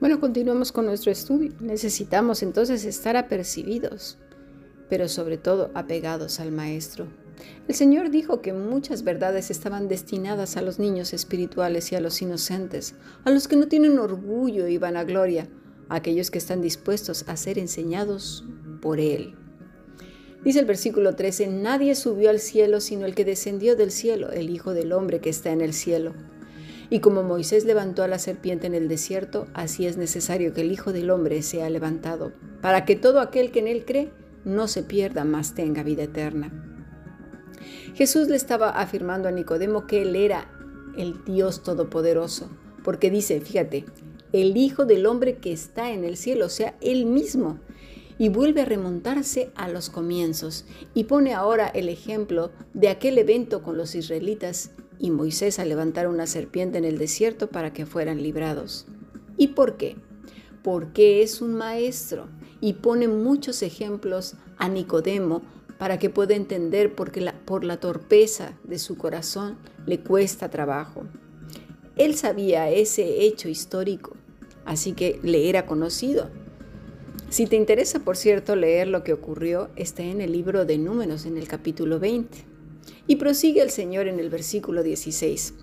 Bueno, continuamos con nuestro estudio. Necesitamos entonces estar apercibidos, pero sobre todo apegados al Maestro. El Señor dijo que muchas verdades estaban destinadas a los niños espirituales y a los inocentes, a los que no tienen orgullo y vanagloria, a aquellos que están dispuestos a ser enseñados por Él. Dice el versículo 13, nadie subió al cielo sino el que descendió del cielo, el Hijo del Hombre que está en el cielo. Y como Moisés levantó a la serpiente en el desierto, así es necesario que el Hijo del Hombre sea levantado, para que todo aquel que en él cree no se pierda, mas tenga vida eterna. Jesús le estaba afirmando a Nicodemo que él era el Dios Todopoderoso, porque dice, fíjate, el Hijo del Hombre que está en el cielo, o sea, él mismo. Y vuelve a remontarse a los comienzos y pone ahora el ejemplo de aquel evento con los israelitas y Moisés a levantar una serpiente en el desierto para que fueran librados. ¿Y por qué? Porque es un maestro y pone muchos ejemplos a Nicodemo para que pueda entender porque la, por la torpeza de su corazón le cuesta trabajo. Él sabía ese hecho histórico, así que le era conocido. Si te interesa, por cierto, leer lo que ocurrió, está en el libro de Números, en el capítulo 20. Y prosigue el Señor en el versículo 16.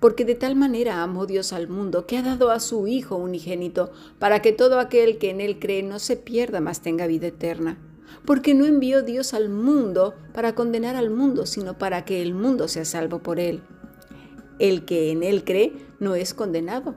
Porque de tal manera amó Dios al mundo que ha dado a su Hijo unigénito, para que todo aquel que en Él cree no se pierda, mas tenga vida eterna porque no envió Dios al mundo para condenar al mundo, sino para que el mundo sea salvo por él. El que en él cree no es condenado,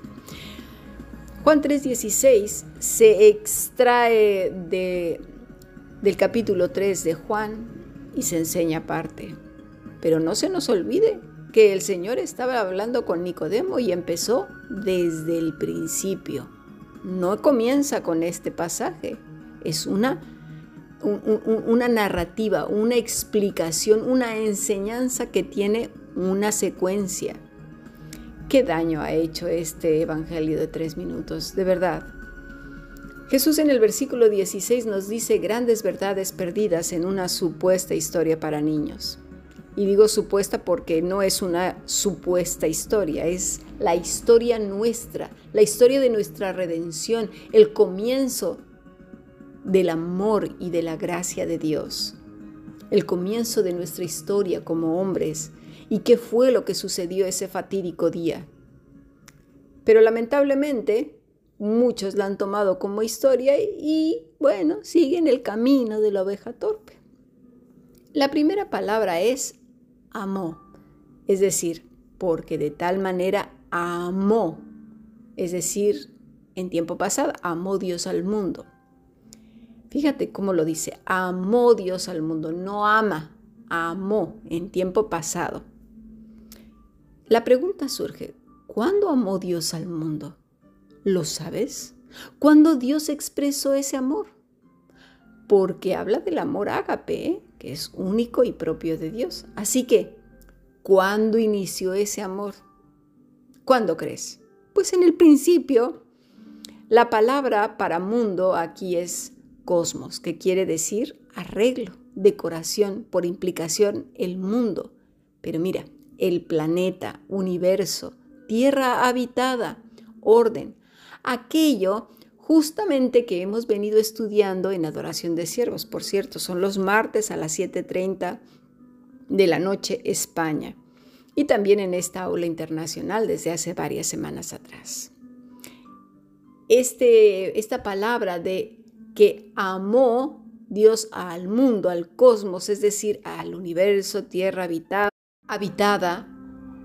Juan 3:16 se extrae de, del capítulo 3 de Juan y se enseña aparte. Pero no se nos olvide que el Señor estaba hablando con Nicodemo y empezó desde el principio no comienza con este pasaje, es una, una narrativa, una explicación, una enseñanza que tiene una secuencia. ¿Qué daño ha hecho este Evangelio de tres minutos? De verdad. Jesús en el versículo 16 nos dice grandes verdades perdidas en una supuesta historia para niños. Y digo supuesta porque no es una supuesta historia, es la historia nuestra, la historia de nuestra redención, el comienzo del amor y de la gracia de Dios, el comienzo de nuestra historia como hombres y qué fue lo que sucedió ese fatídico día. Pero lamentablemente muchos la han tomado como historia y, bueno, siguen el camino de la oveja torpe. La primera palabra es amó, es decir, porque de tal manera amó, es decir, en tiempo pasado, amó Dios al mundo. Fíjate cómo lo dice, amó Dios al mundo, no ama, amó en tiempo pasado. La pregunta surge, ¿cuándo amó Dios al mundo? ¿Lo sabes? ¿Cuándo Dios expresó ese amor? Porque habla del amor ágape, que es único y propio de Dios. Así que, ¿cuándo inició ese amor? ¿Cuándo crees? Pues en el principio. La palabra para mundo aquí es cosmos, que quiere decir arreglo, decoración, por implicación el mundo. Pero mira, el planeta, universo, tierra habitada, orden, aquello justamente que hemos venido estudiando en Adoración de Siervos. Por cierto, son los martes a las 7.30 de la noche España y también en esta aula internacional desde hace varias semanas atrás. Este, esta palabra de que amó Dios al mundo, al cosmos, es decir, al universo, tierra habitada, habitada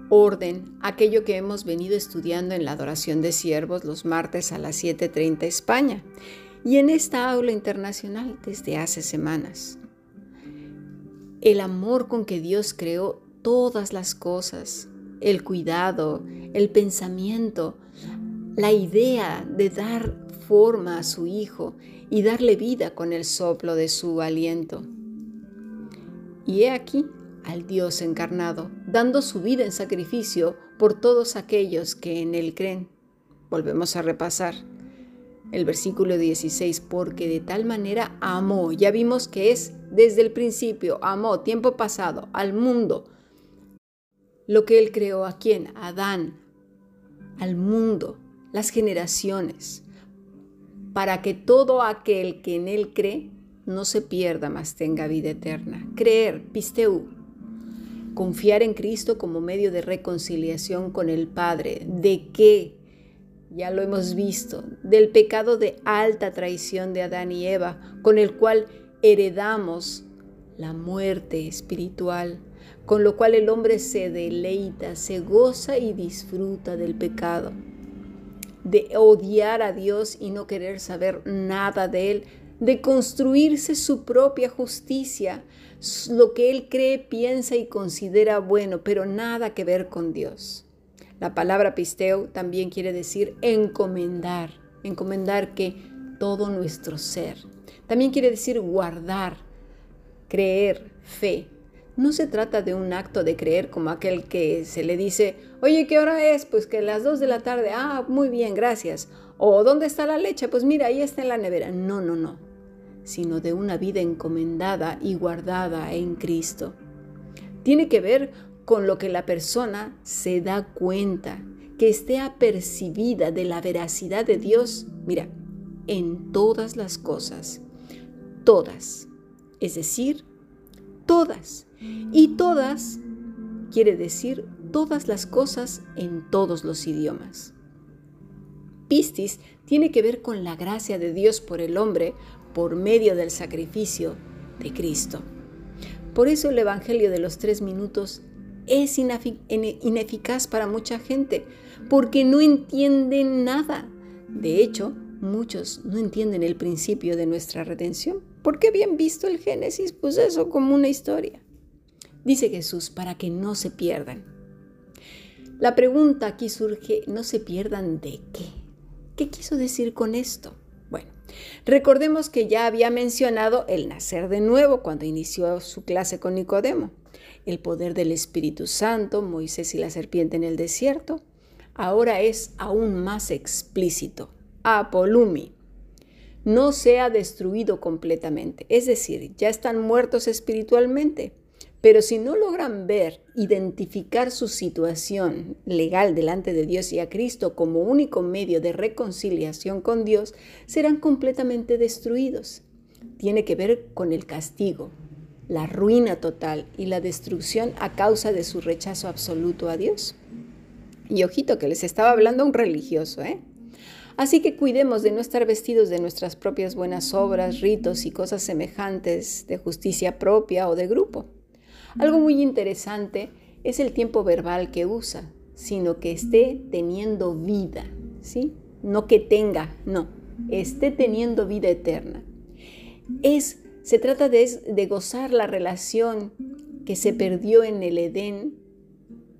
orden, aquello que hemos venido estudiando en la adoración de siervos los martes a las 7.30 España y en esta aula internacional desde hace semanas. El amor con que Dios creó todas las cosas, el cuidado, el pensamiento, la idea de dar forma a su Hijo y darle vida con el soplo de su aliento. Y he aquí al Dios encarnado, dando su vida en sacrificio por todos aquellos que en Él creen. Volvemos a repasar el versículo 16, porque de tal manera amó, ya vimos que es desde el principio, amó, tiempo pasado, al mundo. Lo que Él creó a quién? Adán, al mundo, las generaciones, para que todo aquel que en Él cree no se pierda, mas tenga vida eterna. Creer, pisteu, confiar en Cristo como medio de reconciliación con el Padre. ¿De qué? Ya lo hemos visto, del pecado de alta traición de Adán y Eva, con el cual heredamos la muerte espiritual, con lo cual el hombre se deleita, se goza y disfruta del pecado, de odiar a Dios y no querer saber nada de Él, de construirse su propia justicia, lo que él cree, piensa y considera bueno, pero nada que ver con Dios. La palabra pisteo también quiere decir encomendar, encomendar que todo nuestro ser. También quiere decir guardar, creer, fe. No se trata de un acto de creer como aquel que se le dice, oye, ¿qué hora es? Pues que las dos de la tarde, ah, muy bien, gracias. O ¿dónde está la leche? Pues mira, ahí está en la nevera. No, no, no sino de una vida encomendada y guardada en Cristo. Tiene que ver con lo que la persona se da cuenta, que esté apercibida de la veracidad de Dios, mira, en todas las cosas, todas, es decir, todas. Y todas quiere decir todas las cosas en todos los idiomas. Pistis tiene que ver con la gracia de Dios por el hombre por medio del sacrificio de Cristo. Por eso el Evangelio de los tres minutos es ineficaz para mucha gente, porque no entienden nada. De hecho, muchos no entienden el principio de nuestra redención, porque habían visto el Génesis, pues eso como una historia. Dice Jesús, para que no se pierdan. La pregunta aquí surge, ¿no se pierdan de qué? ¿Qué quiso decir con esto? Recordemos que ya había mencionado el nacer de nuevo cuando inició su clase con Nicodemo, el poder del Espíritu Santo, Moisés y la serpiente en el desierto. Ahora es aún más explícito. Apolumi. No se ha destruido completamente, es decir, ya están muertos espiritualmente pero si no logran ver, identificar su situación legal delante de Dios y a Cristo como único medio de reconciliación con Dios, serán completamente destruidos. Tiene que ver con el castigo, la ruina total y la destrucción a causa de su rechazo absoluto a Dios. Y ojito que les estaba hablando un religioso, ¿eh? Así que cuidemos de no estar vestidos de nuestras propias buenas obras, ritos y cosas semejantes de justicia propia o de grupo. Algo muy interesante es el tiempo verbal que usa, sino que esté teniendo vida, ¿sí? No que tenga, no, esté teniendo vida eterna. Es, se trata de, de gozar la relación que se perdió en el Edén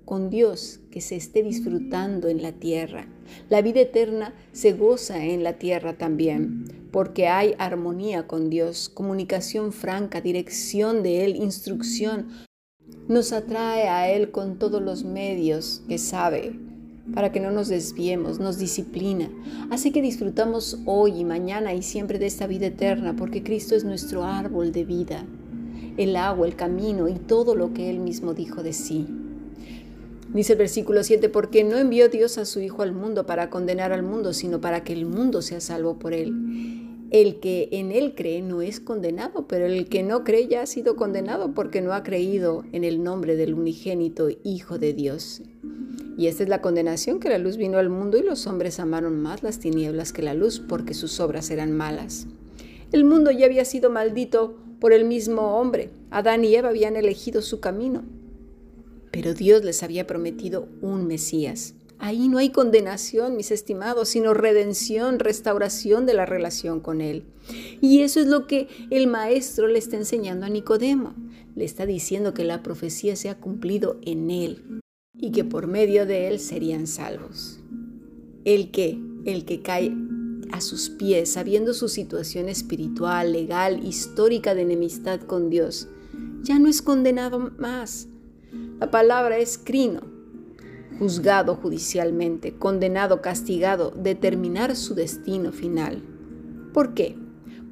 con Dios, que se esté disfrutando en la tierra. La vida eterna se goza en la tierra también, porque hay armonía con Dios, comunicación franca, dirección de Él, instrucción, nos atrae a Él con todos los medios que sabe para que no nos desviemos, nos disciplina. Así que disfrutamos hoy y mañana y siempre de esta vida eterna, porque Cristo es nuestro árbol de vida, el agua, el camino y todo lo que Él mismo dijo de sí. Dice el versículo 7, porque no envió Dios a su Hijo al mundo para condenar al mundo, sino para que el mundo sea salvo por Él. El que en él cree no es condenado, pero el que no cree ya ha sido condenado porque no ha creído en el nombre del unigénito Hijo de Dios. Y esta es la condenación que la luz vino al mundo y los hombres amaron más las tinieblas que la luz porque sus obras eran malas. El mundo ya había sido maldito por el mismo hombre. Adán y Eva habían elegido su camino. Pero Dios les había prometido un Mesías. Ahí no hay condenación, mis estimados, sino redención, restauración de la relación con Él. Y eso es lo que el maestro le está enseñando a Nicodemo. Le está diciendo que la profecía se ha cumplido en Él y que por medio de Él serían salvos. ¿El qué? el que cae a sus pies, sabiendo su situación espiritual, legal, histórica de enemistad con Dios, ya no es condenado más. La palabra es crino, juzgado judicialmente, condenado, castigado, determinar su destino final. ¿Por qué?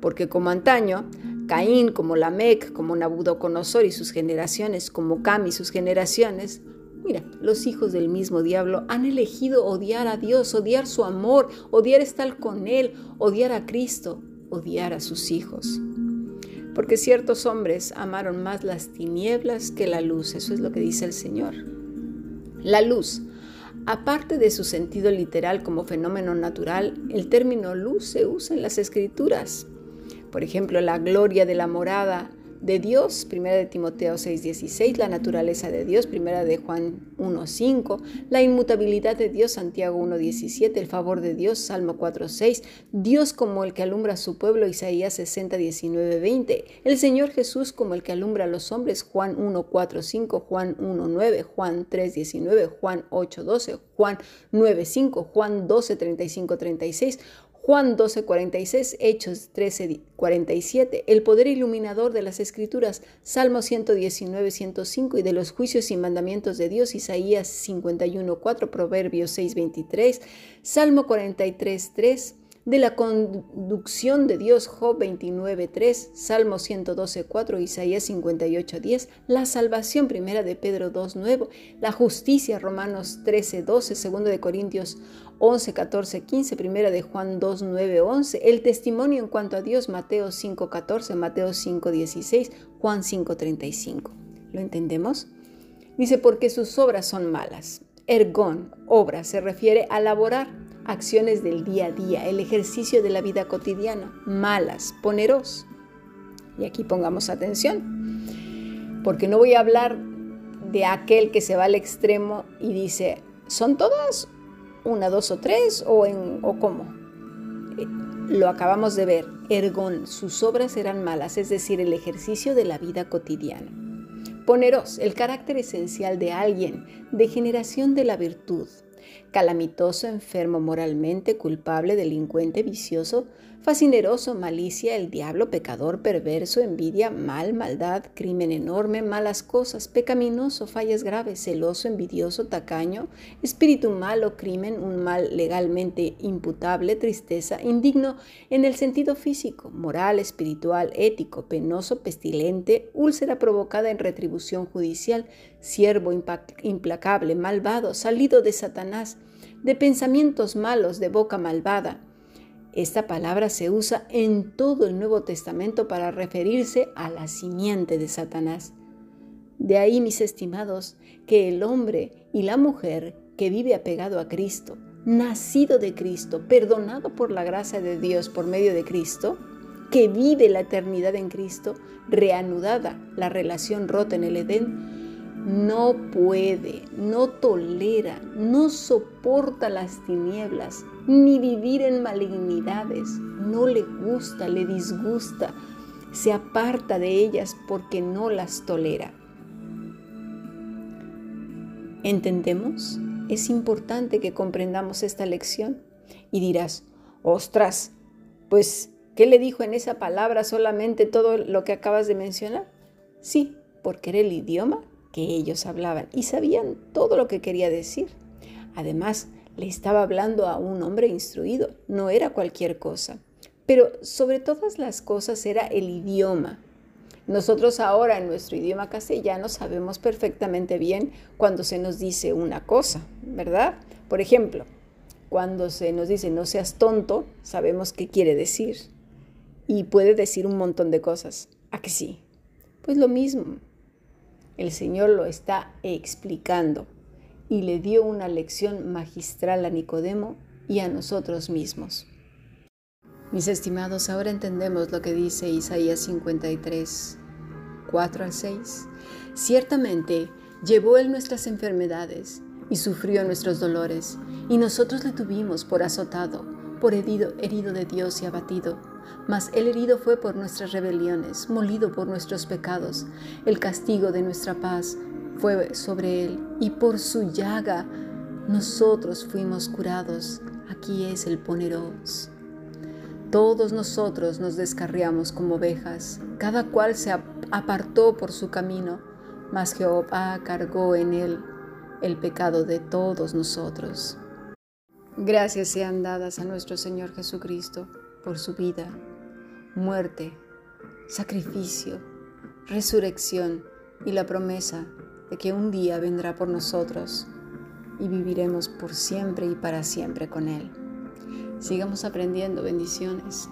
Porque como antaño, Caín, como Lamec, como Nabucodonosor y sus generaciones, como Cam y sus generaciones, Mira, los hijos del mismo diablo han elegido odiar a Dios, odiar su amor, odiar estar con Él, odiar a Cristo, odiar a sus hijos. Porque ciertos hombres amaron más las tinieblas que la luz, eso es lo que dice el Señor. La luz, aparte de su sentido literal como fenómeno natural, el término luz se usa en las escrituras. Por ejemplo, la gloria de la morada de Dios, primera de Timoteo 6:16, la naturaleza de Dios, primera de Juan 1:5, la inmutabilidad de Dios, Santiago 1:17, el favor de Dios, Salmo 4:6, Dios como el que alumbra a su pueblo, Isaías 60:19, 20, el Señor Jesús como el que alumbra a los hombres, Juan 1:4-5, Juan 1:9, Juan 3:19, Juan 8:12, Juan 9:5, Juan 12:35-36, Juan 12:46, Hechos 13:47, el poder iluminador de las Escrituras, Salmo 119, 105 y de los juicios y mandamientos de Dios, Isaías 51:4, Proverbios 6:23, Salmo 43:3 de la conducción de Dios, Job 29.3, Salmo 112.4, Isaías 58.10, la salvación primera de Pedro 2.9, la justicia, Romanos 13.12, segundo de Corintios 11.14, 15, primera de Juan 2.9, 11, el testimonio en cuanto a Dios, Mateo 5.14, Mateo 5.16, Juan 5.35. ¿Lo entendemos? Dice, porque sus obras son malas. Ergón, obra, se refiere a laborar acciones del día a día, el ejercicio de la vida cotidiana, malas, poneros. Y aquí pongamos atención, porque no voy a hablar de aquel que se va al extremo y dice, ¿son todas una, dos o tres o, en, o cómo? Eh, lo acabamos de ver, ergon, sus obras eran malas, es decir, el ejercicio de la vida cotidiana. Poneros, el carácter esencial de alguien, de generación de la virtud, calamitoso, enfermo moralmente, culpable, delincuente, vicioso, fascineroso, malicia, el diablo, pecador, perverso, envidia, mal, maldad, crimen enorme, malas cosas, pecaminoso, fallas graves, celoso, envidioso, tacaño, espíritu malo, crimen, un mal legalmente imputable, tristeza, indigno en el sentido físico, moral, espiritual, ético, penoso, pestilente, úlcera provocada en retribución judicial, siervo implacable, malvado, salido de Satanás, de pensamientos malos, de boca malvada, esta palabra se usa en todo el Nuevo Testamento para referirse a la simiente de Satanás. De ahí, mis estimados, que el hombre y la mujer que vive apegado a Cristo, nacido de Cristo, perdonado por la gracia de Dios por medio de Cristo, que vive la eternidad en Cristo, reanudada la relación rota en el Edén, no puede, no tolera, no soporta las tinieblas, ni vivir en malignidades. No le gusta, le disgusta, se aparta de ellas porque no las tolera. ¿Entendemos? Es importante que comprendamos esta lección. Y dirás, ostras, pues, ¿qué le dijo en esa palabra solamente todo lo que acabas de mencionar? Sí, porque era el idioma que ellos hablaban y sabían todo lo que quería decir. Además, le estaba hablando a un hombre instruido, no era cualquier cosa. Pero sobre todas las cosas era el idioma. Nosotros ahora en nuestro idioma castellano sabemos perfectamente bien cuando se nos dice una cosa, ¿verdad? Por ejemplo, cuando se nos dice no seas tonto, sabemos qué quiere decir. Y puede decir un montón de cosas. ¿A que sí? Pues lo mismo. El Señor lo está explicando y le dio una lección magistral a Nicodemo y a nosotros mismos. Mis estimados, ahora entendemos lo que dice Isaías 53, 4 al 6. Ciertamente llevó él nuestras enfermedades y sufrió nuestros dolores, y nosotros le tuvimos por azotado, por herido, herido de Dios y abatido mas el herido fue por nuestras rebeliones, molido por nuestros pecados. El castigo de nuestra paz fue sobre él, y por su llaga nosotros fuimos curados, aquí es el poneros. Todos nosotros nos descarriamos como ovejas, cada cual se apartó por su camino, mas Jehová cargó en él el pecado de todos nosotros. Gracias sean dadas a nuestro Señor Jesucristo por su vida, muerte, sacrificio, resurrección y la promesa de que un día vendrá por nosotros y viviremos por siempre y para siempre con Él. Sigamos aprendiendo bendiciones.